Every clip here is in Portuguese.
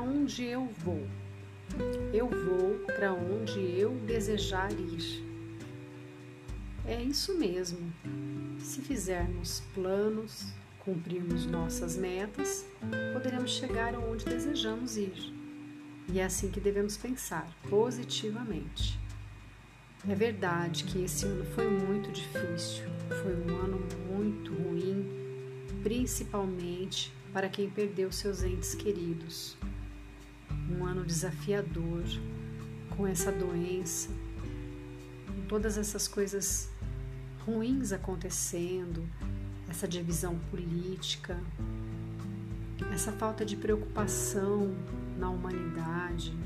onde eu vou. Eu vou para onde eu desejar ir. É isso mesmo. Se fizermos planos, cumprirmos nossas metas, poderemos chegar aonde desejamos ir. E é assim que devemos pensar, positivamente. É verdade que esse ano foi muito difícil, foi um ano muito ruim, principalmente para quem perdeu seus entes queridos. Um ano desafiador, com essa doença, com todas essas coisas ruins acontecendo, essa divisão política, essa falta de preocupação na humanidade,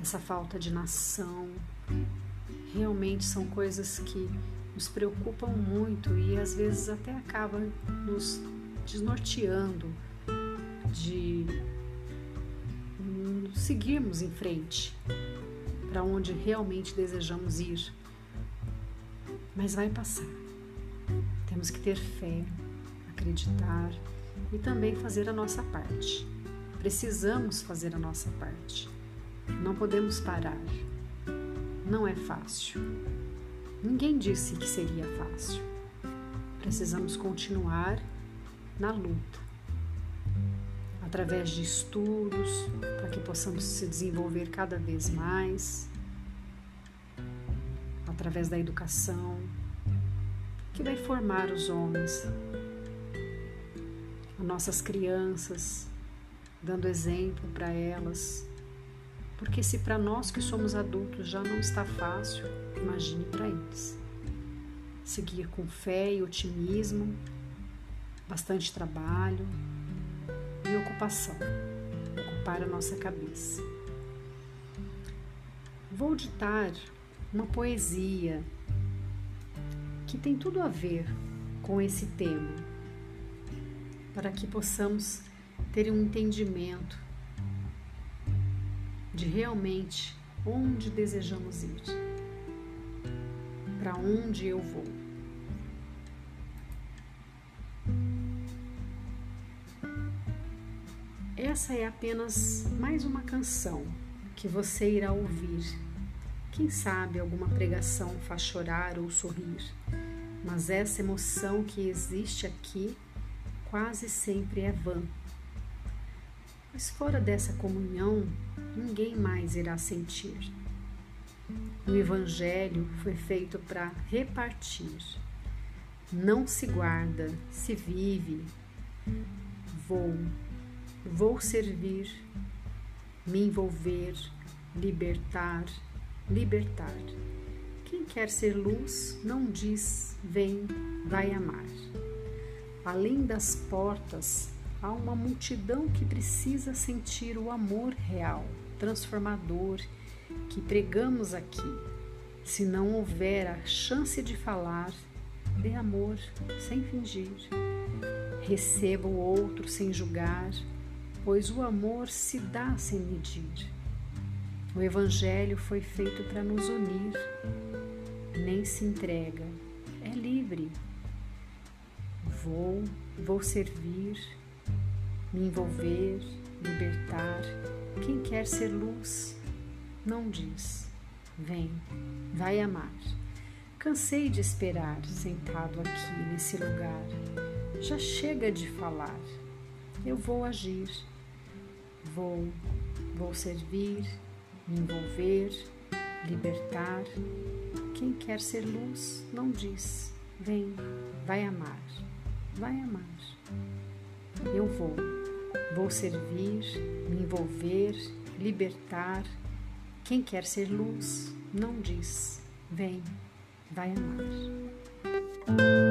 essa falta de nação, realmente são coisas que nos preocupam muito e às vezes até acabam nos desnorteando de seguirmos em frente para onde realmente desejamos ir. Mas vai passar. Temos que ter fé, acreditar e também fazer a nossa parte. Precisamos fazer a nossa parte. Não podemos parar. Não é fácil. Ninguém disse que seria fácil. Precisamos continuar na luta, através de estudos, para que possamos se desenvolver cada vez mais, através da educação, que vai formar os homens, as nossas crianças, dando exemplo para elas. Porque se para nós que somos adultos já não está fácil, imagine para eles. Seguir com fé e otimismo, bastante trabalho ocupação, ocupar a nossa cabeça. Vou ditar uma poesia que tem tudo a ver com esse tema, para que possamos ter um entendimento de realmente onde desejamos ir, para onde eu vou. Essa é apenas mais uma canção que você irá ouvir quem sabe alguma pregação faz chorar ou sorrir, mas essa emoção que existe aqui quase sempre é vã. Pois fora dessa comunhão, ninguém mais irá sentir. O Evangelho foi feito para repartir. Não se guarda, se vive. Vou, vou servir, me envolver, libertar libertar. Quem quer ser luz não diz vem, vai amar. Além das portas, há uma multidão que precisa sentir o amor real, transformador, que pregamos aqui. Se não houver a chance de falar, dê amor sem fingir. Receba o outro sem julgar, pois o amor se dá sem medir. O Evangelho foi feito para nos unir, nem se entrega, é livre. Vou, vou servir, me envolver, libertar. Quem quer ser luz, não diz, vem, vai amar. Cansei de esperar sentado aqui nesse lugar. Já chega de falar. Eu vou agir. Vou, vou servir, me envolver, libertar. Quem quer ser luz não diz: vem, vai amar, vai amar. Eu vou, vou servir, me envolver, libertar. Quem quer ser luz não diz: vem, vai amar.